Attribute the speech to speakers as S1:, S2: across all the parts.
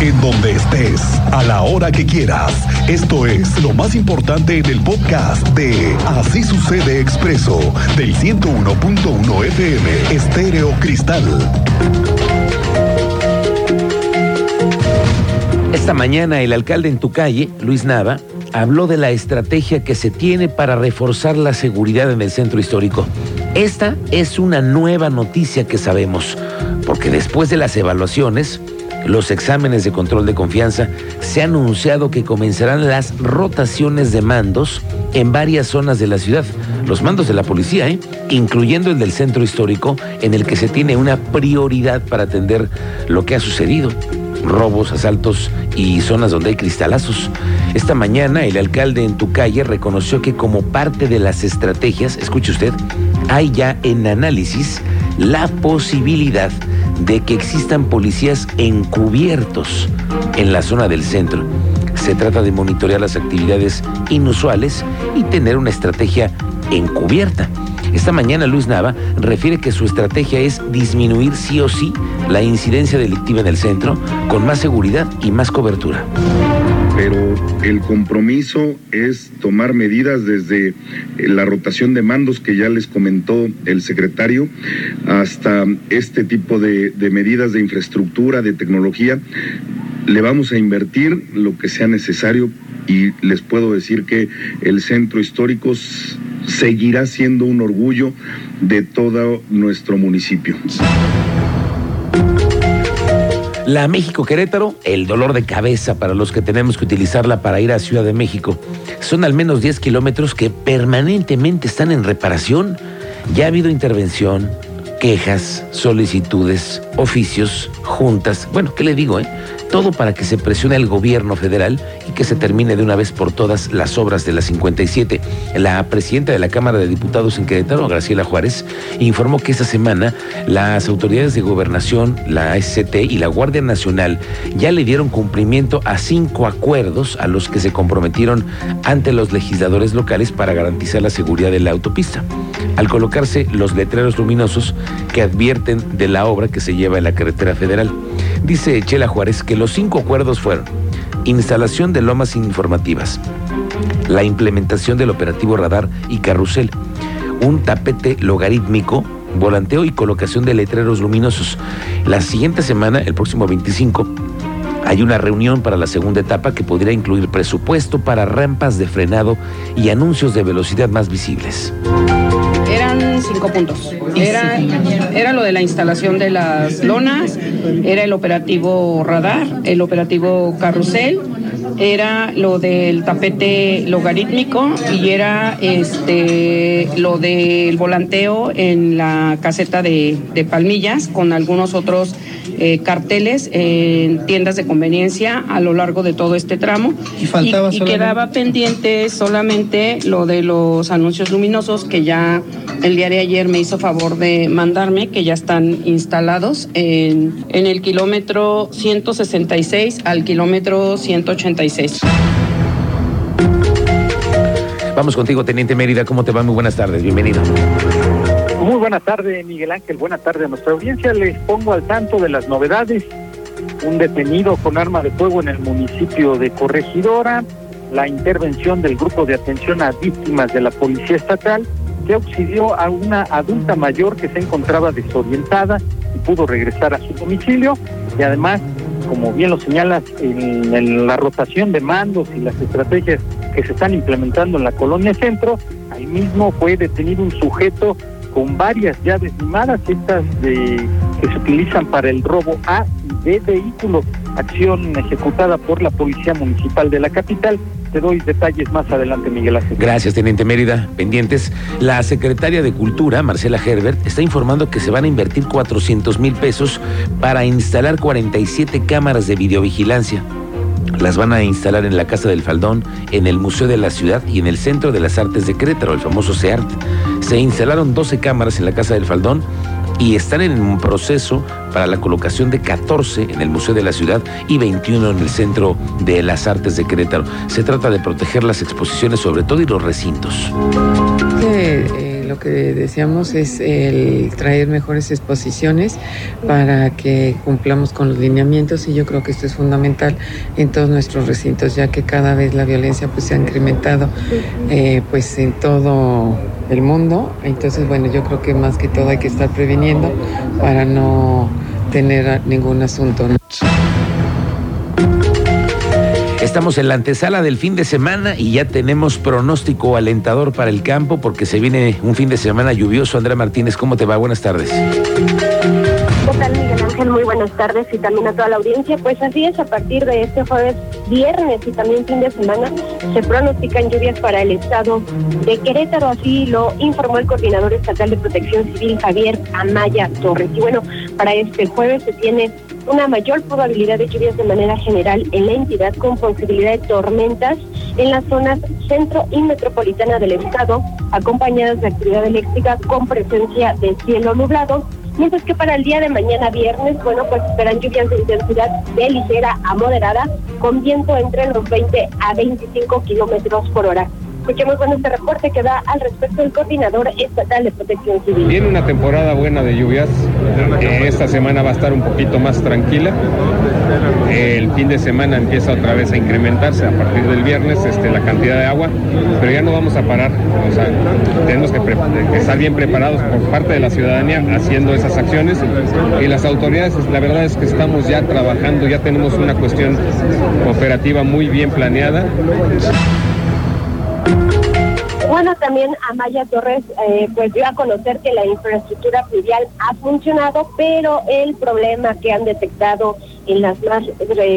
S1: en donde estés, a la hora que quieras. Esto es lo más importante en el podcast de Así sucede expreso del 101.1 FM Estéreo Cristal.
S2: Esta mañana el alcalde en tu calle, Luis Nava, habló de la estrategia que se tiene para reforzar la seguridad en el centro histórico. Esta es una nueva noticia que sabemos, porque después de las evaluaciones, los exámenes de control de confianza, se ha anunciado que comenzarán las rotaciones de mandos en varias zonas de la ciudad. Los mandos de la policía, ¿eh? incluyendo el del centro histórico, en el que se tiene una prioridad para atender lo que ha sucedido. Robos, asaltos y zonas donde hay cristalazos. Esta mañana el alcalde en tu calle reconoció que como parte de las estrategias, escuche usted, hay ya en análisis la posibilidad de que existan policías encubiertos en la zona del centro. Se trata de monitorear las actividades inusuales y tener una estrategia encubierta. Esta mañana Luis Nava refiere que su estrategia es disminuir sí o sí la incidencia delictiva en el centro con más seguridad y más cobertura
S3: pero el compromiso es tomar medidas desde la rotación de mandos que ya les comentó el secretario hasta este tipo de, medidas de infraestructura, de tecnología. Le vamos a invertir lo que sea necesario y les puedo decir que el centro histórico seguirá siendo un orgullo de todo nuestro municipio.
S2: La México Querétaro, el dolor de cabeza para los que tenemos que utilizarla para ir a Ciudad de México. Son al menos 10 kilómetros que permanentemente están en reparación. Ya ha habido intervención, quejas, solicitudes, oficios, juntas. Bueno, ¿qué le digo, eh? Todo para que se presione al gobierno federal y que se termine de una vez por todas las obras de la 57. La presidenta de la Cámara de Diputados en Querétaro, Graciela Juárez, informó que esta semana las autoridades de gobernación, la SCT y la Guardia Nacional ya le dieron cumplimiento a cinco acuerdos a los que se comprometieron ante los legisladores locales para garantizar la seguridad de la autopista. Al colocarse los letreros luminosos que advierten de la obra que se lleva en la carretera federal. Dice Chela Juárez que los cinco acuerdos fueron instalación de lomas informativas, la implementación del operativo radar y carrusel, un tapete logarítmico, volanteo y colocación de letreros luminosos. La siguiente semana, el próximo 25, hay una reunión para la segunda etapa que podría incluir presupuesto para rampas de frenado y anuncios de velocidad más visibles
S4: puntos. Era, era lo de la instalación de las lonas, era el operativo radar, el operativo carrusel, era lo del tapete logarítmico y era este lo del volanteo en la caseta de, de Palmillas con algunos otros eh, carteles en tiendas de conveniencia a lo largo de todo este tramo. Y, quedaba pendiente solamente lo de los anuncios luminosos que ya el día de ayer me hizo favor de mandarme, que ya están instalados en, en el kilómetro 166 al kilómetro 186.
S2: Vamos contigo, Teniente Mérida. ¿Cómo te va? Muy buenas tardes. Bienvenido.
S5: Muy buenas tardes, Miguel Ángel. Buenas tardes a nuestra audiencia. Les pongo al tanto de las novedades. Un detenido con arma de fuego en el municipio de Corregidora, la intervención del grupo de atención a víctimas de la Policía Estatal, que auxilió a una adulta mayor que se encontraba desorientada y pudo regresar a su domicilio. Y además, como bien lo señalas, en, la rotación de mandos y las estrategias que se están implementando en la colonia centro, ahí mismo fue detenido un sujeto con varias llaves limadas, estas de, que se utilizan para el robo A y B vehículos, acción ejecutada por la Policía Municipal de la capital. Te doy detalles más adelante, Miguel Ángel.
S2: Gracias, Teniente Mérida. Pendientes. La secretaria de Cultura, Marcela Herbert, está informando que se van a invertir 400 mil pesos para instalar 47 cámaras de videovigilancia. Las van a instalar en la Casa del Faldón, en el Museo de la Ciudad y en el Centro de las Artes de Querétaro, el famoso CEART. Se instalaron 12 cámaras en la Casa del Faldón y están en un proceso para la colocación de 14 en el Museo de la Ciudad y 21 en el Centro de las Artes de Querétaro. Se trata de proteger las exposiciones sobre todo y los recintos.
S4: Lo
S6: que decíamos es el traer mejores exposiciones para que cumplamos con los lineamientos y yo creo que esto es fundamental en todos nuestros recintos, ya que cada vez la violencia pues se ha incrementado eh, pues en todo el mundo. Entonces, bueno, yo creo que más que todo hay que estar previniendo para no tener ningún asunto.
S2: Estamos en la antesala del fin de semana y ya tenemos pronóstico alentador para el campo porque se viene un fin de semana lluvioso. Andrea Martínez, ¿cómo te va? Buenas tardes.
S7: ¿Qué tal, Miguel Ángel? Muy buenas tardes y también a toda la audiencia. Pues así es, a partir de este jueves, viernes y también fin de semana, se pronostican lluvias para el estado de Querétaro. Así lo informó el coordinador estatal de protección civil, Javier Amaya Torres. Y bueno, para este jueves se tiene una mayor probabilidad de lluvias de manera general en la entidad con posibilidad de tormentas en las zonas centro y metropolitana del estado, acompañadas de actividad eléctrica con presencia de cielo nublado. Mientras que para el día de mañana viernes, bueno, pues esperan lluvias de intensidad de ligera a moderada, con viento entre los 20 a 25 kilómetros por hora. Escuchemos bueno este reporte que da al respecto el coordinador estatal de protección civil.
S8: Viene una temporada buena de lluvias. Eh, esta semana va a estar un poquito más tranquila. El fin de semana empieza otra vez a incrementarse a partir del viernes este, la cantidad de agua, pero ya no vamos a parar. O sea, tenemos que, que estar bien preparados por parte de la ciudadanía haciendo esas acciones y las autoridades, la verdad es que estamos ya trabajando, ya tenemos una cuestión operativa muy bien planeada.
S7: Bueno, también Amaya Torres eh, pues dio a conocer que la infraestructura fluvial ha funcionado, pero el problema que han detectado en las más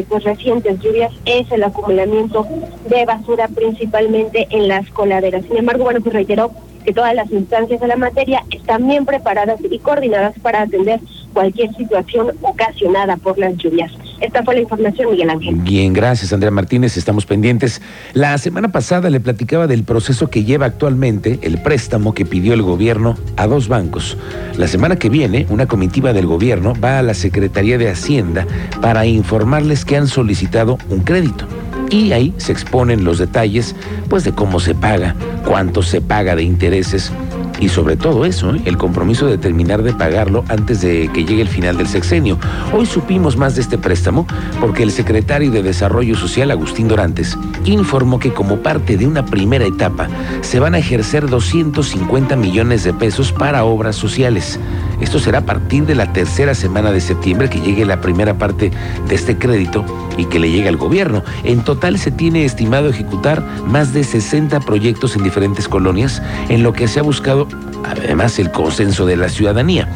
S7: pues, recientes lluvias es el acumulamiento de basura, principalmente en las coladeras. Sin embargo, bueno, pues reiteró que todas las instancias de la materia están bien preparadas y coordinadas para atender cualquier situación ocasionada por las lluvias. Esta fue la información, Miguel Ángel.
S2: Bien, gracias, Andrea Martínez. Estamos pendientes. La semana pasada le platicaba del proceso que lleva actualmente el préstamo que pidió el gobierno a dos bancos. La semana que viene, una comitiva del gobierno va a la Secretaría de Hacienda para informarles que han solicitado un crédito y ahí se exponen los detalles pues de cómo se paga, cuánto se paga de intereses y sobre todo eso, ¿eh? el compromiso de terminar de pagarlo antes de que llegue el final del sexenio. Hoy supimos más de este préstamo porque el secretario de Desarrollo Social, Agustín Dorantes, informó que como parte de una primera etapa se van a ejercer 250 millones de pesos para obras sociales. Esto será a partir de la tercera semana de septiembre que llegue la primera parte de este crédito y que le llegue al gobierno. En total se tiene estimado ejecutar más de 60 proyectos en diferentes colonias, en lo que se ha buscado además el consenso de la ciudadanía.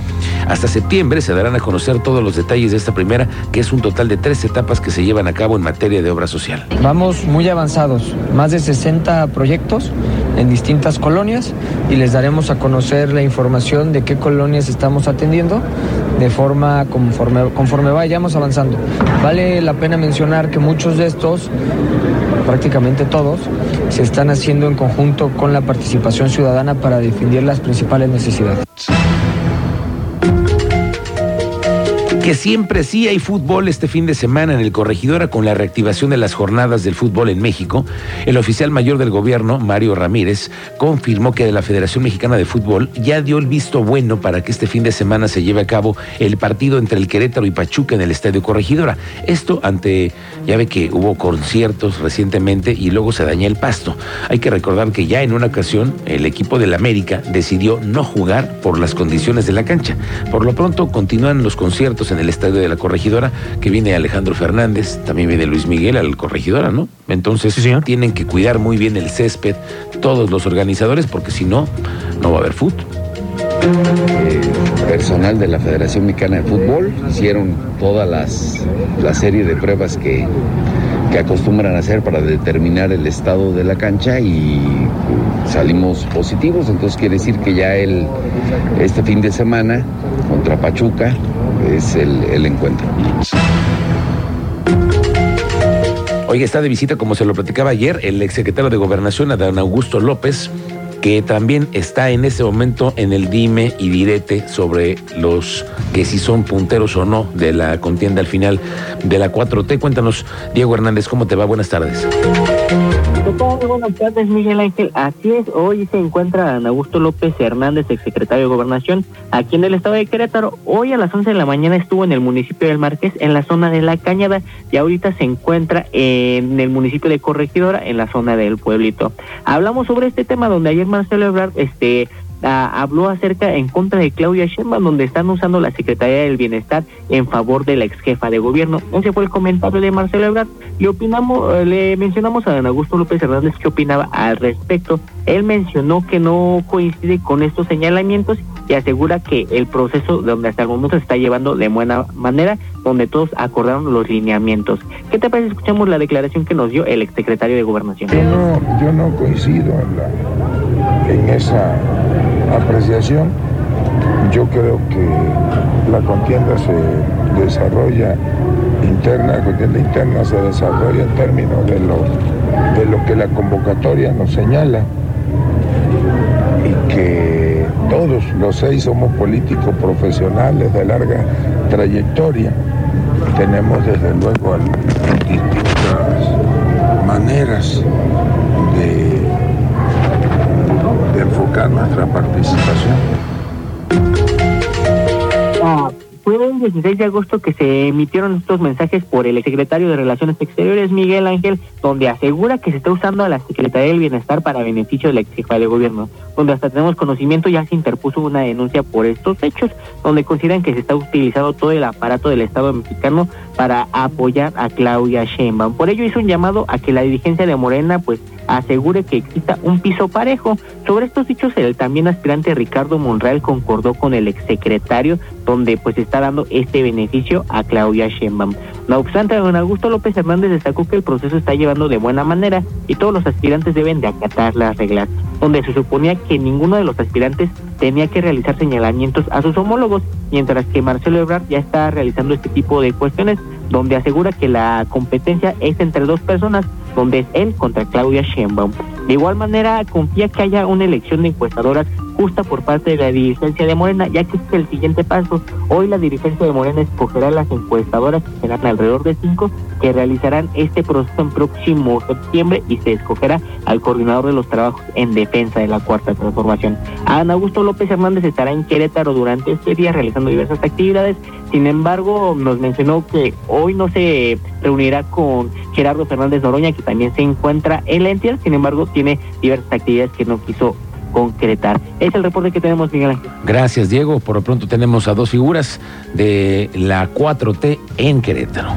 S2: Hasta septiembre se darán a conocer todos los detalles de esta primera, que es un total de tres etapas que se llevan a cabo en materia de obra social.
S9: Vamos muy avanzados, más de 60 proyectos en distintas colonias y les daremos a conocer la información de qué colonias estamos atendiendo de forma conforme, conforme vayamos avanzando. Vale la pena mencionar que muchos de estos, prácticamente todos, se están haciendo en conjunto con la participación ciudadana para definir las principales necesidades.
S2: Que siempre sí hay fútbol este fin de semana en el Corregidora con la reactivación de las jornadas del fútbol en México. El oficial mayor del gobierno, Mario Ramírez, confirmó que la Federación Mexicana de Fútbol ya dio el visto bueno para que este fin de semana se lleve a cabo el partido entre el Querétaro y Pachuca en el Estadio Corregidora. Esto ante, ya ve que hubo conciertos recientemente y luego se daña el pasto. Hay que recordar que ya en una ocasión el equipo del América decidió no jugar por las condiciones de la cancha. Por lo pronto continúan los conciertos en en el estadio de la corregidora, que viene Alejandro Fernández, también viene Luis Miguel a la corregidora, ¿no? Entonces tienen que cuidar muy bien el césped todos los organizadores, porque si no, no va a haber fútbol.
S10: Eh, personal de la Federación Mexicana de Fútbol hicieron toda las, la serie de pruebas que, que acostumbran a hacer para determinar el estado de la cancha y salimos positivos, entonces quiere decir que ya el, este fin de semana contra Pachuca es el, el encuentro.
S2: Oiga, está de visita, como se lo platicaba ayer, el exsecretario de Gobernación, Adán Augusto López, que también está en ese momento en el dime y direte sobre los que si son punteros o no de la contienda al final de la 4T. Cuéntanos, Diego Hernández, ¿cómo te va? Buenas tardes.
S11: ¿Qué tal? Buenas tardes, Miguel Ángel. Así es, hoy se encuentra Ana Augusto López Hernández, exsecretario de Gobernación, aquí en el estado de Querétaro. Hoy a las 11 de la mañana estuvo en el municipio del Marqués, en la zona de La Cañada, y ahorita se encuentra en el municipio de Corregidora, en la zona del pueblito. Hablamos sobre este tema donde ayer Marcelo Ebrard este, habló acerca en contra de Claudia Sheinbaum, donde están usando la Secretaría del Bienestar en favor de la ex jefa de gobierno. Ese fue el comentario de Marcelo Ebrard. Le opinamos, eh, le mencionamos a don Augusto López Hernández qué opinaba al respecto. Él mencionó que no coincide con estos señalamientos y asegura que el proceso donde hasta el momento se está llevando de buena manera, donde todos acordaron los lineamientos. ¿Qué te parece? Escuchamos la declaración que nos dio el exsecretario de Gobernación.
S12: Yo no, yo no coincido en esa apreciación. Yo creo que la contienda se desarrolla interna, la contienda interna se desarrolla en términos de lo, de lo que la convocatoria nos señala y que todos los seis somos políticos profesionales de larga trayectoria. Tenemos desde luego distintas maneras de nuestra participación.
S11: Ah, fue el 16 de agosto que se emitieron estos mensajes por el secretario de Relaciones Exteriores, Miguel Ángel, donde asegura que se está usando a la Secretaría del Bienestar para beneficio de la ex jefa de gobierno, donde hasta tenemos conocimiento ya se interpuso una denuncia por estos hechos, donde consideran que se está utilizando todo el aparato del Estado mexicano para apoyar a Claudia Sheinbaum. Por ello hizo un llamado a que la dirigencia de Morena pues asegure que exista un piso parejo. Sobre estos dichos, el también aspirante Ricardo Monreal concordó con el exsecretario, donde pues está dando este beneficio a Claudia Sheinbaum. No obstante, don Augusto López Hernández destacó que el proceso está llevando de buena manera y todos los aspirantes deben de acatar las reglas, donde se suponía que ninguno de los aspirantes tenía que realizar señalamientos a sus homólogos, mientras que Marcelo Ebrard ya está realizando este tipo de cuestiones, donde asegura que la competencia es entre dos personas, donde es él contra Claudia Sheinbaum. De igual manera, confía que haya una elección de encuestadoras justa por parte de la dirigencia de Morena, ya que es el siguiente paso. Hoy la dirigencia de Morena escogerá las encuestadoras, que serán alrededor de cinco, que realizarán este proceso en próximo septiembre y se escogerá al coordinador de los trabajos en defensa de la cuarta transformación. Ana Augusto López Hernández estará en Querétaro durante este día realizando diversas actividades. Sin embargo, nos mencionó que hoy no se reunirá con Gerardo Fernández Noroña, que también se encuentra en la entidad. Sin embargo, tiene diversas actividades que no quiso concretar. Es el reporte que tenemos, Miguel Ángel.
S2: Gracias, Diego. Por lo pronto tenemos a dos figuras de la 4T en Querétaro.